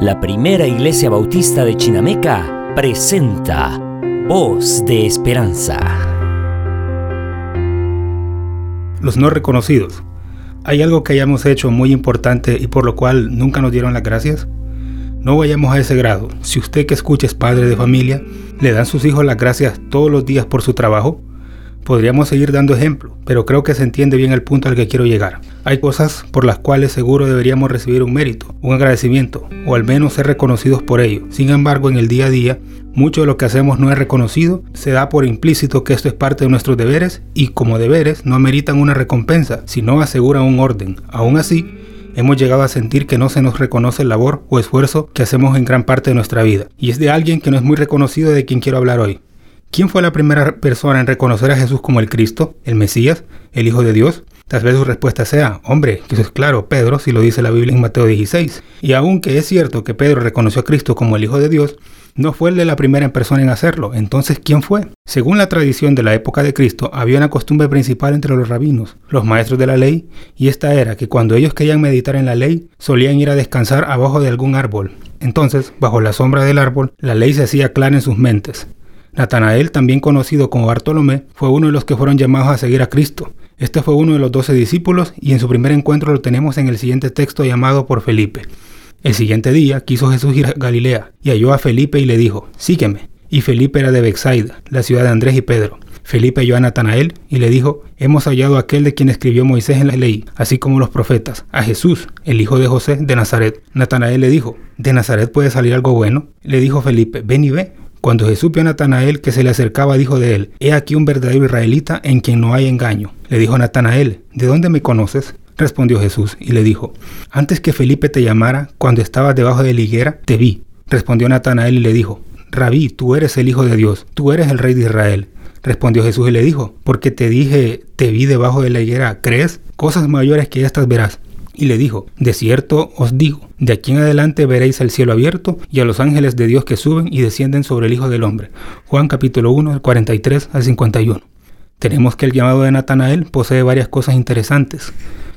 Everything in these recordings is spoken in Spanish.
La primera iglesia bautista de Chinameca presenta Voz de Esperanza. Los no reconocidos. ¿Hay algo que hayamos hecho muy importante y por lo cual nunca nos dieron las gracias? No vayamos a ese grado. Si usted que escucha es padre de familia, ¿le dan sus hijos las gracias todos los días por su trabajo? Podríamos seguir dando ejemplo, pero creo que se entiende bien el punto al que quiero llegar. Hay cosas por las cuales seguro deberíamos recibir un mérito, un agradecimiento, o al menos ser reconocidos por ello. Sin embargo, en el día a día, mucho de lo que hacemos no es reconocido, se da por implícito que esto es parte de nuestros deberes y como deberes no ameritan una recompensa, sino aseguran un orden. Aún así, hemos llegado a sentir que no se nos reconoce el labor o esfuerzo que hacemos en gran parte de nuestra vida. Y es de alguien que no es muy reconocido de quien quiero hablar hoy. ¿Quién fue la primera persona en reconocer a Jesús como el Cristo, el Mesías, el Hijo de Dios? Tal vez su respuesta sea, hombre, que eso es claro, Pedro, si lo dice la Biblia en Mateo 16. Y aunque es cierto que Pedro reconoció a Cristo como el Hijo de Dios, no fue el de la primera persona en hacerlo. Entonces, ¿quién fue? Según la tradición de la época de Cristo, había una costumbre principal entre los rabinos, los maestros de la ley, y esta era que cuando ellos querían meditar en la ley, solían ir a descansar abajo de algún árbol. Entonces, bajo la sombra del árbol, la ley se hacía clara en sus mentes. Natanael, también conocido como Bartolomé, fue uno de los que fueron llamados a seguir a Cristo. Este fue uno de los doce discípulos y en su primer encuentro lo tenemos en el siguiente texto llamado por Felipe. El siguiente día quiso Jesús ir a Galilea y halló a Felipe y le dijo, sígueme. Y Felipe era de Bexaida, la ciudad de Andrés y Pedro. Felipe halló a Natanael y le dijo, hemos hallado a aquel de quien escribió Moisés en la ley, así como los profetas, a Jesús, el hijo de José de Nazaret. Natanael le dijo, ¿de Nazaret puede salir algo bueno? Le dijo Felipe, ven y ve. Cuando Jesús vio a Natanael que se le acercaba, dijo de él, He aquí un verdadero israelita en quien no hay engaño. Le dijo Natanael, ¿de dónde me conoces? Respondió Jesús y le dijo, Antes que Felipe te llamara, cuando estabas debajo de la higuera, te vi. Respondió Natanael y le dijo, Rabí, tú eres el Hijo de Dios, tú eres el Rey de Israel. Respondió Jesús y le dijo, porque te dije, te vi debajo de la higuera, ¿crees? Cosas mayores que estas verás. Y le dijo, de cierto os digo, de aquí en adelante veréis el cielo abierto y a los ángeles de Dios que suben y descienden sobre el Hijo del Hombre. Juan capítulo 1, 43 al 51. Tenemos que el llamado de Natanael posee varias cosas interesantes.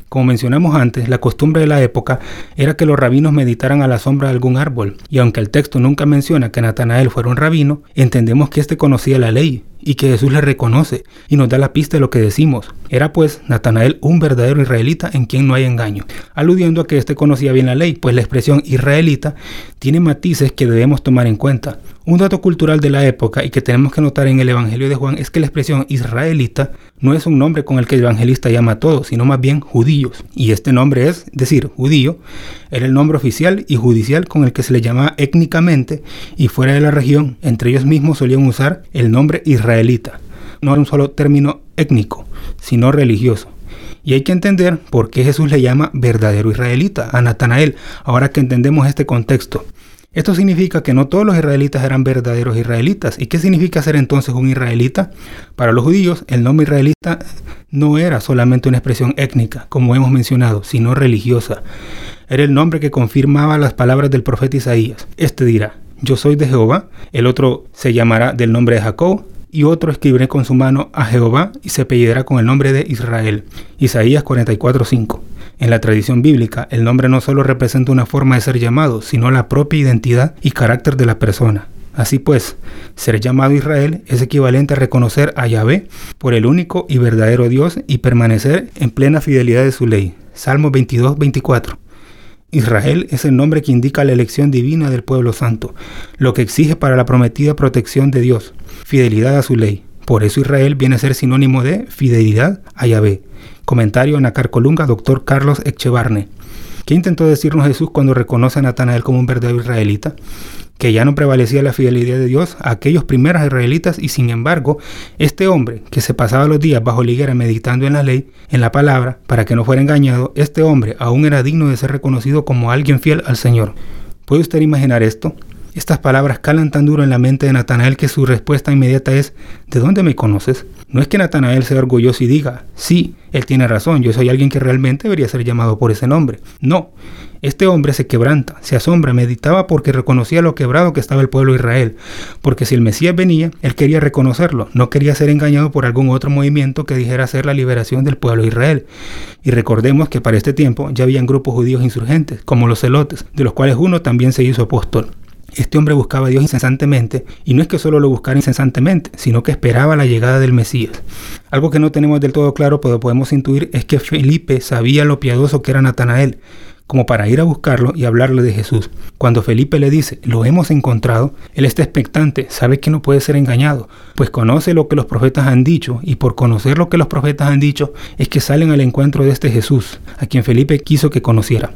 Como mencionamos antes, la costumbre de la época era que los rabinos meditaran a la sombra de algún árbol, y aunque el texto nunca menciona que Natanael fuera un rabino, entendemos que éste conocía la ley y que Jesús le reconoce y nos da la pista de lo que decimos. Era pues Natanael un verdadero israelita en quien no hay engaño, aludiendo a que éste conocía bien la ley, pues la expresión israelita tiene matices que debemos tomar en cuenta. Un dato cultural de la época y que tenemos que notar en el Evangelio de Juan es que la expresión israelita no es un nombre con el que el evangelista llama a todos, sino más bien judíos. Y este nombre es, decir, judío, era el nombre oficial y judicial con el que se le llamaba étnicamente y fuera de la región, entre ellos mismos solían usar el nombre israelita. No era un solo término étnico, sino religioso. Y hay que entender por qué Jesús le llama verdadero israelita a Natanael, ahora que entendemos este contexto. Esto significa que no todos los israelitas eran verdaderos israelitas. ¿Y qué significa ser entonces un israelita? Para los judíos, el nombre israelita no era solamente una expresión étnica, como hemos mencionado, sino religiosa. Era el nombre que confirmaba las palabras del profeta Isaías. Este dirá, yo soy de Jehová, el otro se llamará del nombre de Jacob, y otro escribiré con su mano a Jehová y se apellidará con el nombre de Israel. Isaías 44:5. En la tradición bíblica, el nombre no solo representa una forma de ser llamado, sino la propia identidad y carácter de la persona. Así pues, ser llamado Israel es equivalente a reconocer a Yahvé por el único y verdadero Dios y permanecer en plena fidelidad de su ley. Salmo 22, 24. Israel es el nombre que indica la elección divina del pueblo santo, lo que exige para la prometida protección de Dios, fidelidad a su ley. Por eso Israel viene a ser sinónimo de fidelidad a Yahvé. Comentario en Colunga, doctor Carlos Echevarne. ¿Qué intentó decirnos Jesús cuando reconoce a Natanael como un verdadero israelita? Que ya no prevalecía la fidelidad de Dios a aquellos primeros israelitas y sin embargo, este hombre que se pasaba los días bajo liguera meditando en la ley, en la palabra, para que no fuera engañado, este hombre aún era digno de ser reconocido como alguien fiel al Señor. ¿Puede usted imaginar esto? Estas palabras calan tan duro en la mente de Natanael que su respuesta inmediata es, ¿de dónde me conoces? No es que Natanael sea orgulloso y diga, sí, él tiene razón, yo soy alguien que realmente debería ser llamado por ese nombre. No, Este hombre se quebranta, se asombra, meditaba porque reconocía lo quebrado que estaba el pueblo de Israel, porque si el Mesías venía, él quería reconocerlo, no quería ser engañado por algún otro movimiento que dijera ser la liberación del pueblo de Israel. Y recordemos que para este tiempo ya habían grupos judíos insurgentes, como los celotes, de los cuales uno también se hizo apóstol. Este hombre buscaba a Dios incesantemente, y no es que solo lo buscara incesantemente, sino que esperaba la llegada del Mesías. Algo que no tenemos del todo claro, pero podemos intuir, es que Felipe sabía lo piadoso que era Natanael, como para ir a buscarlo y hablarle de Jesús. Cuando Felipe le dice, lo hemos encontrado, él está expectante, sabe que no puede ser engañado, pues conoce lo que los profetas han dicho, y por conocer lo que los profetas han dicho, es que salen al encuentro de este Jesús, a quien Felipe quiso que conociera.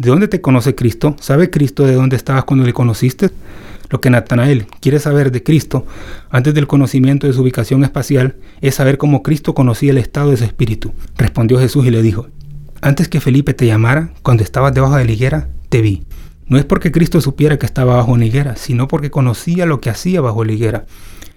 ¿De dónde te conoce Cristo? ¿Sabe Cristo de dónde estabas cuando le conociste? Lo que Natanael quiere saber de Cristo, antes del conocimiento de su ubicación espacial, es saber cómo Cristo conocía el estado de su espíritu. Respondió Jesús y le dijo, antes que Felipe te llamara, cuando estabas debajo de la higuera, te vi. No es porque Cristo supiera que estaba bajo la higuera, sino porque conocía lo que hacía bajo la higuera.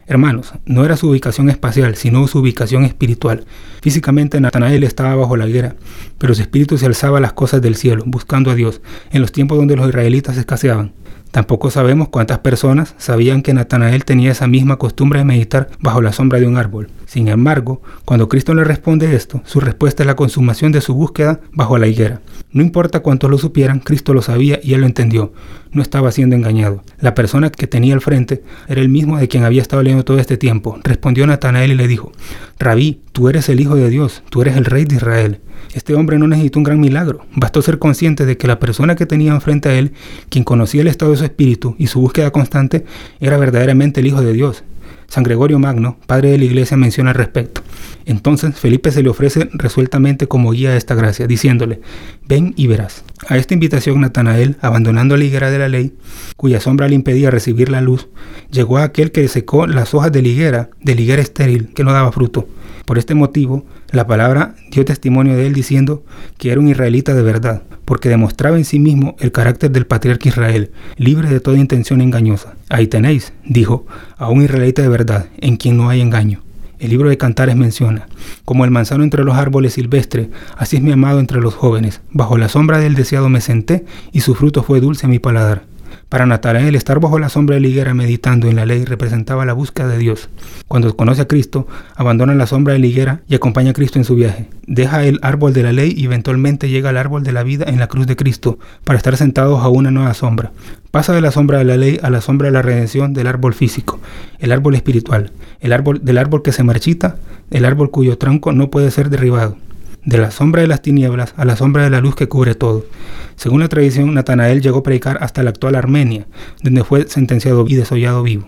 Hermanos, no era su ubicación espacial, sino su ubicación espiritual. Físicamente Natanael estaba bajo la higuera, pero su espíritu se alzaba a las cosas del cielo, buscando a Dios, en los tiempos donde los israelitas escaseaban. Tampoco sabemos cuántas personas sabían que Natanael tenía esa misma costumbre de meditar bajo la sombra de un árbol. Sin embargo, cuando Cristo le responde esto, su respuesta es la consumación de su búsqueda bajo la higuera. No importa cuántos lo supieran, Cristo lo sabía y él lo entendió. No estaba siendo engañado. La persona que tenía al frente era el mismo de quien había estado leyendo todo este tiempo. Respondió Natanael y le dijo, Rabí, tú eres el Hijo de Dios, tú eres el Rey de Israel. Este hombre no necesitó un gran milagro, bastó ser consciente de que la persona que tenía enfrente a él, quien conocía el estado de su espíritu y su búsqueda constante, era verdaderamente el Hijo de Dios. San Gregorio Magno, padre de la iglesia, menciona al respecto. Entonces Felipe se le ofrece resueltamente como guía a esta gracia, diciéndole, ven y verás. A esta invitación Natanael, abandonando la higuera de la ley, cuya sombra le impedía recibir la luz, llegó a aquel que secó las hojas de la higuera, de higuera estéril, que no daba fruto. Por este motivo, la palabra dio testimonio de él diciendo que era un israelita de verdad, porque demostraba en sí mismo el carácter del patriarca Israel, libre de toda intención engañosa. Ahí tenéis, dijo, a un israelita de verdad, en quien no hay engaño. El libro de Cantares menciona, como el manzano entre los árboles silvestres, así es mi amado entre los jóvenes. Bajo la sombra del deseado me senté, y su fruto fue dulce a mi paladar. Para Natanael, estar bajo la sombra de la higuera meditando en la ley representaba la búsqueda de Dios. Cuando conoce a Cristo, abandona la sombra de la higuera y acompaña a Cristo en su viaje. Deja el árbol de la ley y eventualmente llega al árbol de la vida en la cruz de Cristo para estar sentados a una nueva sombra. Pasa de la sombra de la ley a la sombra de la redención del árbol físico, el árbol espiritual, el árbol del árbol que se marchita, el árbol cuyo tronco no puede ser derribado de la sombra de las tinieblas a la sombra de la luz que cubre todo. Según la tradición, Natanael llegó a predicar hasta la actual Armenia, donde fue sentenciado y desollado vivo.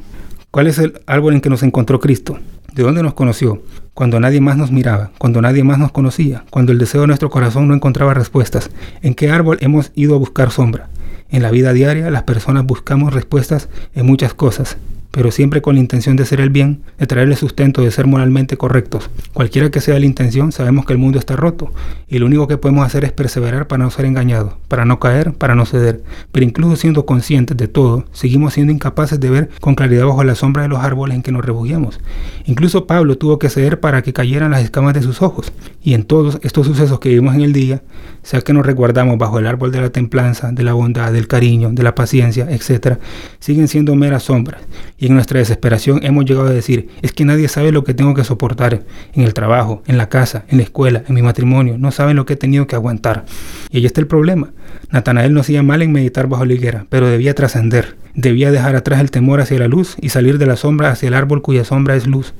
¿Cuál es el árbol en que nos encontró Cristo? ¿De dónde nos conoció? Cuando nadie más nos miraba, cuando nadie más nos conocía, cuando el deseo de nuestro corazón no encontraba respuestas. ¿En qué árbol hemos ido a buscar sombra? En la vida diaria las personas buscamos respuestas en muchas cosas, pero siempre con la intención de hacer el bien, de traerle sustento, de ser moralmente correctos. Cualquiera que sea la intención, sabemos que el mundo está roto y lo único que podemos hacer es perseverar para no ser engañados, para no caer, para no ceder. Pero incluso siendo conscientes de todo, seguimos siendo incapaces de ver con claridad bajo la sombra de los árboles en que nos refugiamos. Incluso Pablo tuvo que ceder para que cayeran las escamas de sus ojos. Y en todos estos sucesos que vivimos en el día, sea que nos resguardamos bajo el árbol de la templanza, de la bondad, del cariño, de la paciencia, etc., siguen siendo meras sombras en nuestra desesperación hemos llegado a decir, es que nadie sabe lo que tengo que soportar en el trabajo, en la casa, en la escuela, en mi matrimonio, no saben lo que he tenido que aguantar. Y ahí está el problema. Natanael no hacía mal en meditar bajo la higuera, pero debía trascender. Debía dejar atrás el temor hacia la luz y salir de la sombra hacia el árbol cuya sombra es luz.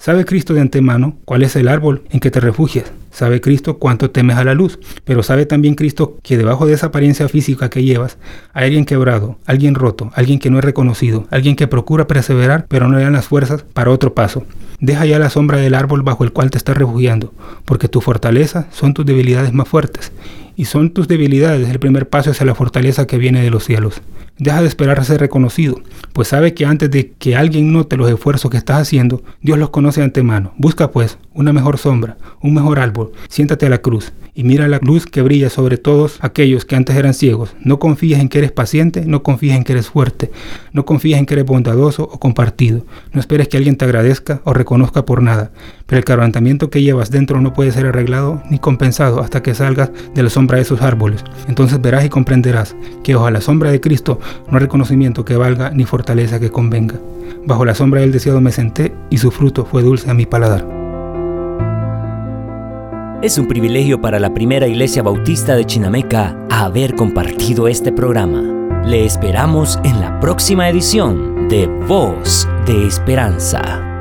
¿Sabe Cristo de antemano cuál es el árbol en que te refugias? Sabe Cristo cuánto temes a la luz, pero sabe también Cristo que debajo de esa apariencia física que llevas hay alguien quebrado, alguien roto, alguien que no es reconocido, alguien que procura perseverar pero no le dan las fuerzas para otro paso. Deja ya la sombra del árbol bajo el cual te estás refugiando, porque tu fortaleza son tus debilidades más fuertes, y son tus debilidades el primer paso hacia la fortaleza que viene de los cielos. Deja de esperar ser reconocido, pues sabe que antes de que alguien note los esfuerzos que estás haciendo, Dios los conoce de antemano. Busca pues una mejor sombra, un mejor árbol, siéntate a la cruz y mira la luz que brilla sobre todos aquellos que antes eran ciegos. No confíes en que eres paciente, no confíes en que eres fuerte, no confíes en que eres bondadoso o compartido. No esperes que alguien te agradezca o reconozca por nada, pero el quebrantamiento que llevas dentro no puede ser arreglado ni compensado hasta que salgas de la sombra de esos árboles. Entonces verás y comprenderás que bajo la sombra de Cristo no hay reconocimiento que valga ni fortaleza que convenga. Bajo la sombra del deseado me senté y su fruto fue dulce a mi paladar. Es un privilegio para la primera iglesia bautista de Chinameca haber compartido este programa. Le esperamos en la próxima edición de Voz de Esperanza.